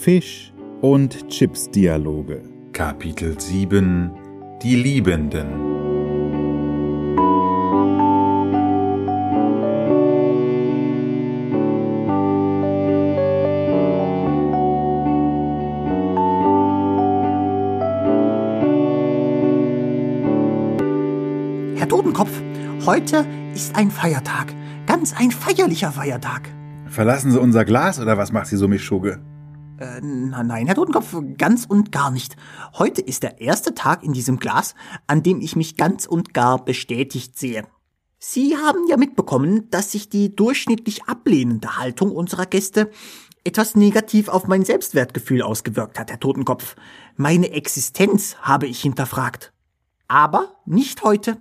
Fisch und Chips Dialoge. Kapitel 7 Die Liebenden Herr Totenkopf, heute ist ein Feiertag. Ganz ein feierlicher Feiertag. Verlassen Sie unser Glas oder was macht Sie so Mischugge? Äh, nein, Herr Totenkopf, ganz und gar nicht. Heute ist der erste Tag in diesem Glas, an dem ich mich ganz und gar bestätigt sehe. Sie haben ja mitbekommen, dass sich die durchschnittlich ablehnende Haltung unserer Gäste etwas negativ auf mein Selbstwertgefühl ausgewirkt hat, Herr Totenkopf. Meine Existenz habe ich hinterfragt. Aber nicht heute.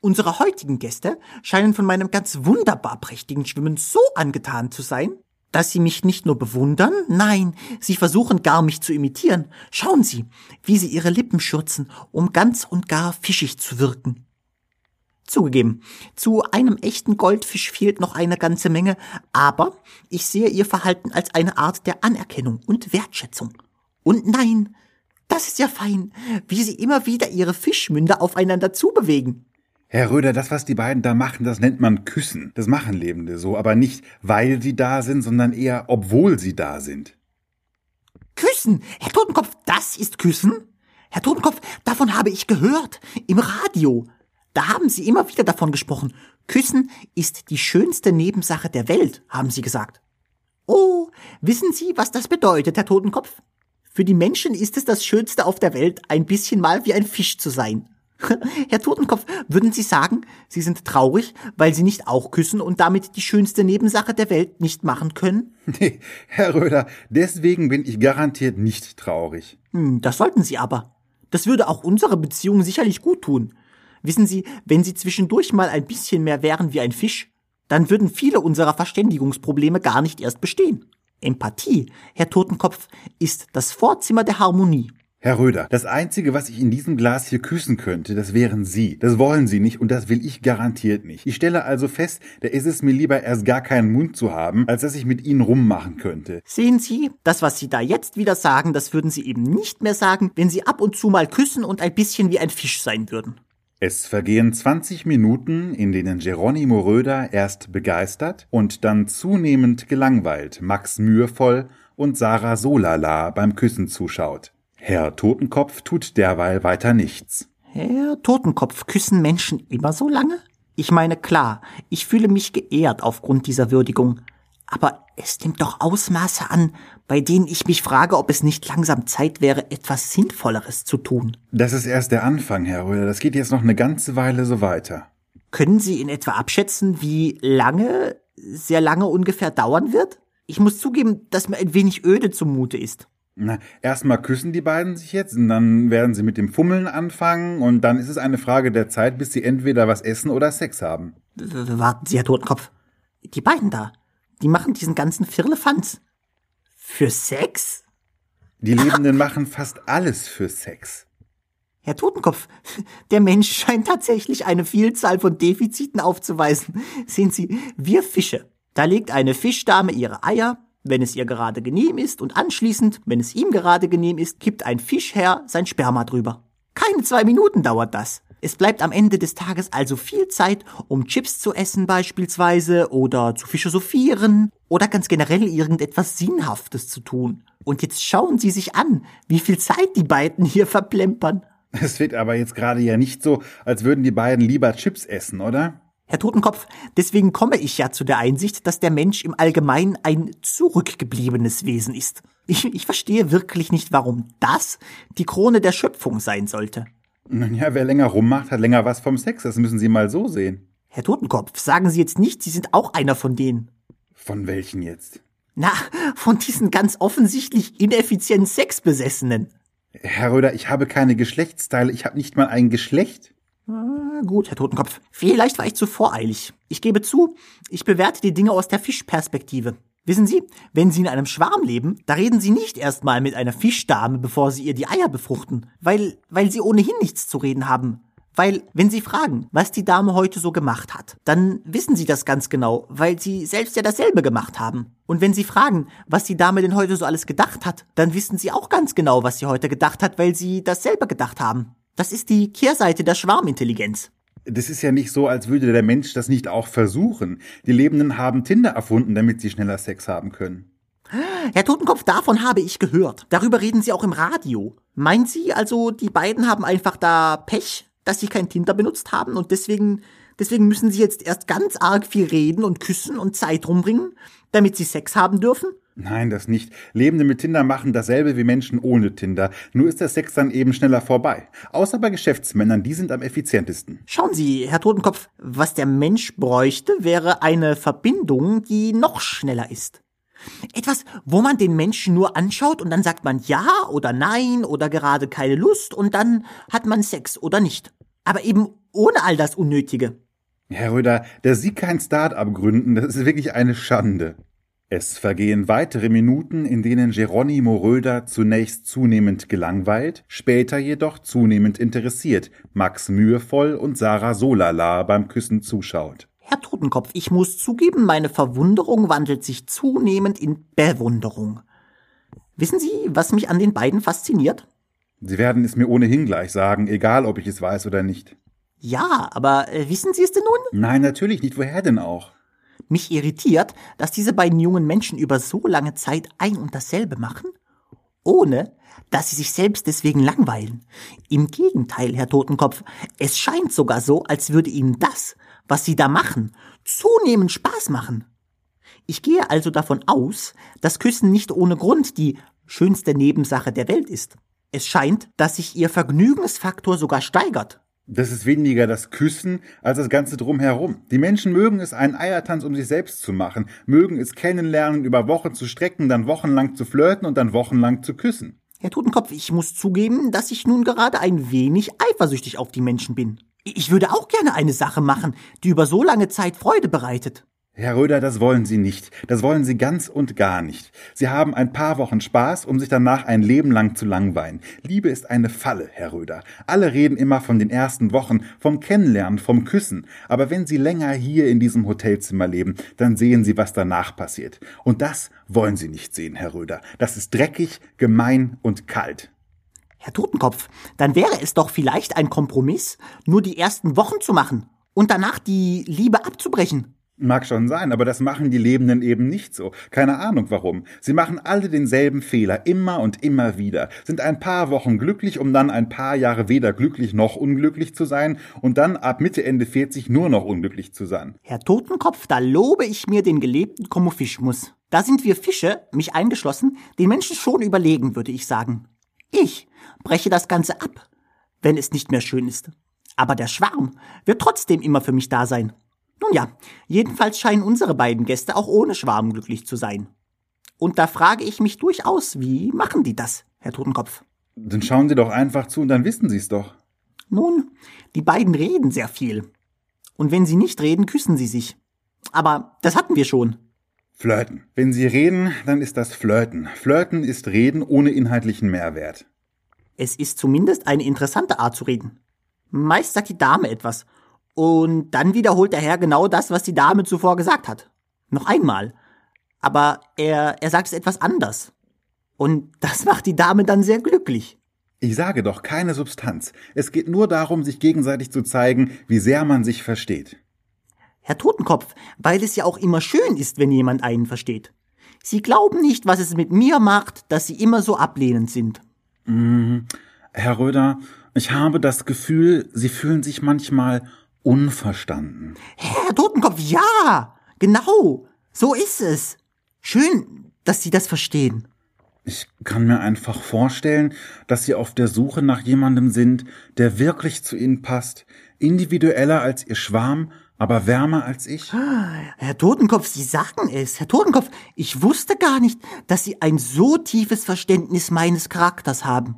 Unsere heutigen Gäste scheinen von meinem ganz wunderbar prächtigen Schwimmen so angetan zu sein, dass sie mich nicht nur bewundern, nein, sie versuchen gar mich zu imitieren. Schauen Sie, wie sie ihre Lippen schürzen, um ganz und gar fischig zu wirken. Zugegeben, zu einem echten Goldfisch fehlt noch eine ganze Menge, aber ich sehe ihr Verhalten als eine Art der Anerkennung und Wertschätzung. Und nein, das ist ja fein, wie sie immer wieder ihre Fischmünder aufeinander zubewegen. Herr Röder, das, was die beiden da machen, das nennt man Küssen. Das machen Lebende so, aber nicht, weil sie da sind, sondern eher, obwohl sie da sind. Küssen! Herr Totenkopf, das ist Küssen? Herr Totenkopf, davon habe ich gehört. Im Radio. Da haben Sie immer wieder davon gesprochen. Küssen ist die schönste Nebensache der Welt, haben Sie gesagt. Oh, wissen Sie, was das bedeutet, Herr Totenkopf? Für die Menschen ist es das Schönste auf der Welt, ein bisschen mal wie ein Fisch zu sein. Herr Totenkopf, würden Sie sagen, Sie sind traurig, weil Sie nicht auch küssen und damit die schönste Nebensache der Welt nicht machen können? Nee, Herr Röder, deswegen bin ich garantiert nicht traurig. Hm, das sollten Sie aber. Das würde auch unsere Beziehung sicherlich gut tun. Wissen Sie, wenn Sie zwischendurch mal ein bisschen mehr wären wie ein Fisch, dann würden viele unserer Verständigungsprobleme gar nicht erst bestehen. Empathie, Herr Totenkopf, ist das Vorzimmer der Harmonie. Herr Röder, das Einzige, was ich in diesem Glas hier küssen könnte, das wären Sie. Das wollen Sie nicht und das will ich garantiert nicht. Ich stelle also fest, da ist es mir lieber erst gar keinen Mund zu haben, als dass ich mit Ihnen rummachen könnte. Sehen Sie, das, was Sie da jetzt wieder sagen, das würden Sie eben nicht mehr sagen, wenn Sie ab und zu mal küssen und ein bisschen wie ein Fisch sein würden. Es vergehen 20 Minuten, in denen Geronimo Röder erst begeistert und dann zunehmend gelangweilt Max mühevoll und Sarah Solala beim Küssen zuschaut. Herr Totenkopf tut derweil weiter nichts. Herr Totenkopf, küssen Menschen immer so lange? Ich meine, klar, ich fühle mich geehrt aufgrund dieser Würdigung. Aber es nimmt doch Ausmaße an, bei denen ich mich frage, ob es nicht langsam Zeit wäre, etwas Sinnvolleres zu tun. Das ist erst der Anfang, Herr Röder. Das geht jetzt noch eine ganze Weile so weiter. Können Sie in etwa abschätzen, wie lange, sehr lange ungefähr dauern wird? Ich muss zugeben, dass mir ein wenig öde zumute ist. Na, erstmal küssen die beiden sich jetzt und dann werden sie mit dem Fummeln anfangen und dann ist es eine Frage der Zeit, bis sie entweder was essen oder Sex haben. Warten Sie, Herr Totenkopf. Die beiden da, die machen diesen ganzen Firlefanz. Für Sex? Die Lebenden machen fast alles für Sex. Herr Totenkopf, der Mensch scheint tatsächlich eine Vielzahl von Defiziten aufzuweisen. Sehen Sie, wir Fische. Da legt eine Fischdame ihre Eier, wenn es ihr gerade genehm ist, und anschließend, wenn es ihm gerade genehm ist, kippt ein Fischherr sein Sperma drüber. Keine zwei Minuten dauert das. Es bleibt am Ende des Tages also viel Zeit, um Chips zu essen beispielsweise oder zu philosophieren oder ganz generell irgendetwas Sinnhaftes zu tun. Und jetzt schauen Sie sich an, wie viel Zeit die beiden hier verplempern. Es wird aber jetzt gerade ja nicht so, als würden die beiden lieber Chips essen, oder? Herr Totenkopf, deswegen komme ich ja zu der Einsicht, dass der Mensch im Allgemeinen ein zurückgebliebenes Wesen ist. Ich, ich verstehe wirklich nicht, warum das die Krone der Schöpfung sein sollte. Nun ja, wer länger rummacht, hat länger was vom Sex. Das müssen Sie mal so sehen. Herr Totenkopf, sagen Sie jetzt nicht, Sie sind auch einer von denen. Von welchen jetzt? Na, von diesen ganz offensichtlich ineffizienten Sexbesessenen. Herr Röder, ich habe keine Geschlechtsteile. Ich habe nicht mal ein Geschlecht. Na gut, Herr Totenkopf. Vielleicht war ich zu voreilig. Ich gebe zu, ich bewerte die Dinge aus der Fischperspektive. Wissen Sie, wenn Sie in einem Schwarm leben, da reden Sie nicht erstmal mit einer Fischdame, bevor Sie ihr die Eier befruchten, weil, weil Sie ohnehin nichts zu reden haben. Weil, wenn Sie fragen, was die Dame heute so gemacht hat, dann wissen Sie das ganz genau, weil Sie selbst ja dasselbe gemacht haben. Und wenn Sie fragen, was die Dame denn heute so alles gedacht hat, dann wissen Sie auch ganz genau, was sie heute gedacht hat, weil Sie dasselbe gedacht haben. Das ist die Kehrseite der Schwarmintelligenz. Das ist ja nicht so, als würde der Mensch das nicht auch versuchen. Die Lebenden haben Tinder erfunden, damit sie schneller Sex haben können. Herr Totenkopf, davon habe ich gehört. Darüber reden Sie auch im Radio. Meinen Sie also, die beiden haben einfach da Pech? dass sie kein Tinder benutzt haben und deswegen, deswegen müssen sie jetzt erst ganz arg viel reden und küssen und Zeit rumbringen, damit sie Sex haben dürfen? Nein, das nicht. Lebende mit Tinder machen dasselbe wie Menschen ohne Tinder. Nur ist der Sex dann eben schneller vorbei. Außer bei Geschäftsmännern, die sind am effizientesten. Schauen Sie, Herr Totenkopf, was der Mensch bräuchte, wäre eine Verbindung, die noch schneller ist. Etwas, wo man den Menschen nur anschaut und dann sagt man ja oder nein oder gerade keine Lust und dann hat man Sex oder nicht aber eben ohne all das Unnötige. Herr Röder, dass Sie kein Start-up gründen, das ist wirklich eine Schande. Es vergehen weitere Minuten, in denen Geronimo Röder zunächst zunehmend gelangweilt, später jedoch zunehmend interessiert, Max mühevoll und Sarah Solala beim Küssen zuschaut. Herr Totenkopf, ich muss zugeben, meine Verwunderung wandelt sich zunehmend in Bewunderung. Wissen Sie, was mich an den beiden fasziniert? Sie werden es mir ohnehin gleich sagen, egal ob ich es weiß oder nicht. Ja, aber äh, wissen Sie es denn nun? Nein, natürlich nicht. Woher denn auch? Mich irritiert, dass diese beiden jungen Menschen über so lange Zeit ein und dasselbe machen, ohne dass sie sich selbst deswegen langweilen. Im Gegenteil, Herr Totenkopf, es scheint sogar so, als würde ihnen das, was sie da machen, zunehmend Spaß machen. Ich gehe also davon aus, dass Küssen nicht ohne Grund die schönste Nebensache der Welt ist. Es scheint, dass sich ihr Vergnügensfaktor sogar steigert. Das ist weniger das Küssen als das Ganze drumherum. Die Menschen mögen es, einen Eiertanz um sich selbst zu machen, mögen es kennenlernen, über Wochen zu strecken, dann wochenlang zu flirten und dann wochenlang zu küssen. Herr Totenkopf, ich muss zugeben, dass ich nun gerade ein wenig eifersüchtig auf die Menschen bin. Ich würde auch gerne eine Sache machen, die über so lange Zeit Freude bereitet. Herr Röder, das wollen Sie nicht. Das wollen Sie ganz und gar nicht. Sie haben ein paar Wochen Spaß, um sich danach ein Leben lang zu langweilen. Liebe ist eine Falle, Herr Röder. Alle reden immer von den ersten Wochen, vom Kennenlernen, vom Küssen. Aber wenn Sie länger hier in diesem Hotelzimmer leben, dann sehen Sie, was danach passiert. Und das wollen Sie nicht sehen, Herr Röder. Das ist dreckig, gemein und kalt. Herr Totenkopf, dann wäre es doch vielleicht ein Kompromiss, nur die ersten Wochen zu machen und danach die Liebe abzubrechen. Mag schon sein, aber das machen die Lebenden eben nicht so. Keine Ahnung warum. Sie machen alle denselben Fehler, immer und immer wieder, sind ein paar Wochen glücklich, um dann ein paar Jahre weder glücklich noch unglücklich zu sein und dann ab Mitte Ende 40 nur noch unglücklich zu sein. Herr Totenkopf, da lobe ich mir den gelebten Komofismus. Da sind wir Fische, mich eingeschlossen, den Menschen schon überlegen, würde ich sagen. Ich breche das Ganze ab, wenn es nicht mehr schön ist. Aber der Schwarm wird trotzdem immer für mich da sein. Nun ja, jedenfalls scheinen unsere beiden Gäste auch ohne Schwarm glücklich zu sein. Und da frage ich mich durchaus, wie machen die das, Herr Totenkopf? Dann schauen Sie doch einfach zu und dann wissen Sie es doch. Nun, die beiden reden sehr viel. Und wenn sie nicht reden, küssen sie sich. Aber das hatten wir schon. Flirten. Wenn Sie reden, dann ist das Flirten. Flirten ist Reden ohne inhaltlichen Mehrwert. Es ist zumindest eine interessante Art zu reden. Meist sagt die Dame etwas und dann wiederholt der Herr genau das, was die Dame zuvor gesagt hat. Noch einmal. Aber er, er sagt es etwas anders. Und das macht die Dame dann sehr glücklich. Ich sage doch keine Substanz. Es geht nur darum, sich gegenseitig zu zeigen, wie sehr man sich versteht. Herr Totenkopf, weil es ja auch immer schön ist, wenn jemand einen versteht. Sie glauben nicht, was es mit mir macht, dass Sie immer so ablehnend sind. Mmh, Herr Röder, ich habe das Gefühl, Sie fühlen sich manchmal unverstanden. Herr Totenkopf, ja, genau, so ist es. Schön, dass Sie das verstehen. Ich kann mir einfach vorstellen, dass Sie auf der Suche nach jemandem sind, der wirklich zu Ihnen passt, individueller als Ihr Schwarm, aber wärmer als ich? Herr Totenkopf, Sie sagen es. Herr Totenkopf, ich wusste gar nicht, dass Sie ein so tiefes Verständnis meines Charakters haben.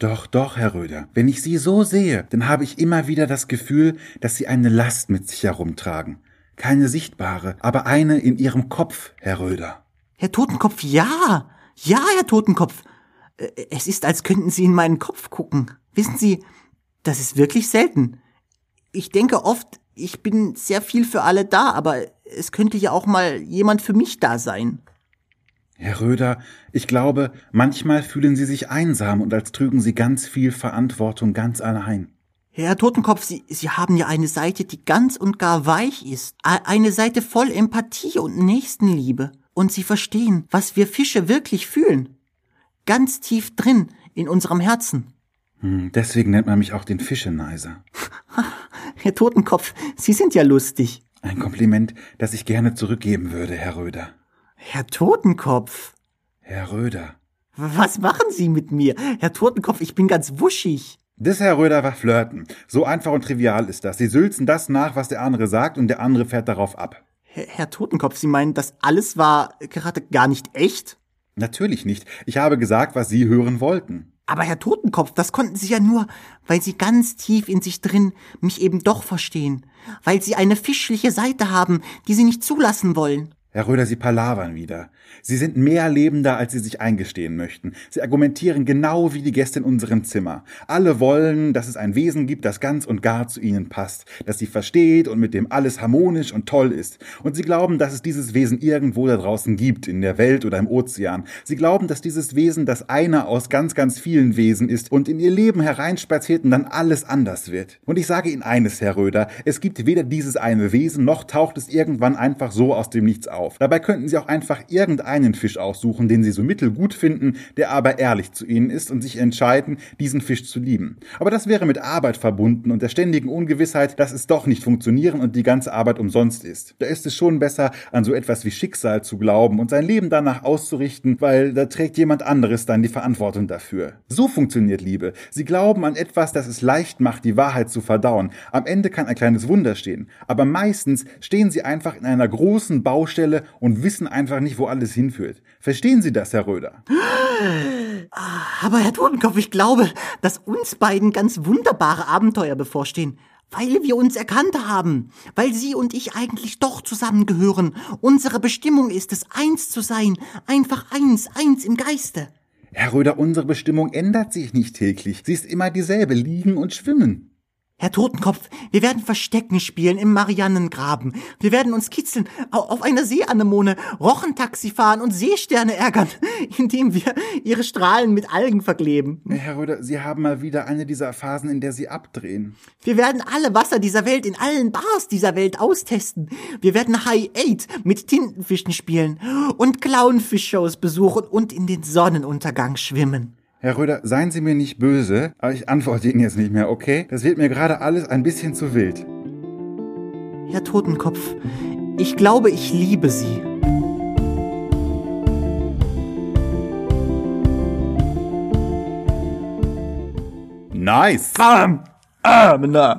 Doch, doch, Herr Röder. Wenn ich Sie so sehe, dann habe ich immer wieder das Gefühl, dass Sie eine Last mit sich herumtragen. Keine sichtbare, aber eine in Ihrem Kopf, Herr Röder. Herr Totenkopf, ja. Ja, Herr Totenkopf. Äh, es ist, als könnten Sie in meinen Kopf gucken. Wissen Sie, das ist wirklich selten. Ich denke oft, ich bin sehr viel für alle da, aber es könnte ja auch mal jemand für mich da sein. Herr Röder, ich glaube, manchmal fühlen Sie sich einsam und als trügen Sie ganz viel Verantwortung ganz allein. Herr Totenkopf, Sie, Sie haben ja eine Seite, die ganz und gar weich ist. Eine Seite voll Empathie und Nächstenliebe. Und Sie verstehen, was wir Fische wirklich fühlen. Ganz tief drin in unserem Herzen. Hm, deswegen nennt man mich auch den Fischeneiser. Herr Totenkopf, Sie sind ja lustig. Ein Kompliment, das ich gerne zurückgeben würde, Herr Röder. Herr Totenkopf. Herr Röder. Was machen Sie mit mir? Herr Totenkopf, ich bin ganz wuschig. Das, Herr Röder, war Flirten. So einfach und trivial ist das. Sie sülzen das nach, was der andere sagt, und der andere fährt darauf ab. Herr, Herr Totenkopf, Sie meinen, das alles war gerade gar nicht echt? Natürlich nicht. Ich habe gesagt, was Sie hören wollten. Aber Herr Totenkopf, das konnten Sie ja nur, weil Sie ganz tief in sich drin mich eben doch verstehen. Weil Sie eine fischliche Seite haben, die Sie nicht zulassen wollen. Herr Röder, Sie palavern wieder. Sie sind mehr lebender, als Sie sich eingestehen möchten. Sie argumentieren genau wie die Gäste in unserem Zimmer. Alle wollen, dass es ein Wesen gibt, das ganz und gar zu Ihnen passt, das Sie versteht und mit dem alles harmonisch und toll ist. Und Sie glauben, dass es dieses Wesen irgendwo da draußen gibt, in der Welt oder im Ozean. Sie glauben, dass dieses Wesen das eine aus ganz, ganz vielen Wesen ist und in Ihr Leben hereinspaziert und dann alles anders wird. Und ich sage Ihnen eines, Herr Röder, es gibt weder dieses eine Wesen, noch taucht es irgendwann einfach so aus dem Nichts auf auf. Dabei könnten Sie auch einfach irgendeinen Fisch aussuchen, den Sie so mittelgut finden, der aber ehrlich zu Ihnen ist und sich entscheiden, diesen Fisch zu lieben. Aber das wäre mit Arbeit verbunden und der ständigen Ungewissheit, dass es doch nicht funktionieren und die ganze Arbeit umsonst ist. Da ist es schon besser, an so etwas wie Schicksal zu glauben und sein Leben danach auszurichten, weil da trägt jemand anderes dann die Verantwortung dafür. So funktioniert Liebe. Sie glauben an etwas, das es leicht macht, die Wahrheit zu verdauen. Am Ende kann ein kleines Wunder stehen. Aber meistens stehen sie einfach in einer großen Baustelle Stelle und wissen einfach nicht, wo alles hinführt. Verstehen Sie das, Herr Röder? Aber Herr Totenkopf, ich glaube, dass uns beiden ganz wunderbare Abenteuer bevorstehen. Weil wir uns erkannt haben, weil Sie und ich eigentlich doch zusammengehören. Unsere Bestimmung ist es, eins zu sein, einfach eins, eins im Geiste. Herr Röder, unsere Bestimmung ändert sich nicht täglich. Sie ist immer dieselbe, liegen und schwimmen. Herr Totenkopf, wir werden Verstecken spielen im Mariannengraben. Wir werden uns kitzeln auf einer Seeanemone, Rochentaxi fahren und Seesterne ärgern, indem wir ihre Strahlen mit Algen verkleben. Herr Röder, Sie haben mal wieder eine dieser Phasen, in der Sie abdrehen. Wir werden alle Wasser dieser Welt in allen Bars dieser Welt austesten. Wir werden High Eight mit Tintenfischen spielen und Clownfish-Shows besuchen und in den Sonnenuntergang schwimmen. Herr Röder, seien Sie mir nicht böse, aber ich antworte Ihnen jetzt nicht mehr, okay? Das wird mir gerade alles ein bisschen zu wild. Herr Totenkopf, ich glaube, ich liebe Sie. Nice! Bam! Ah, na.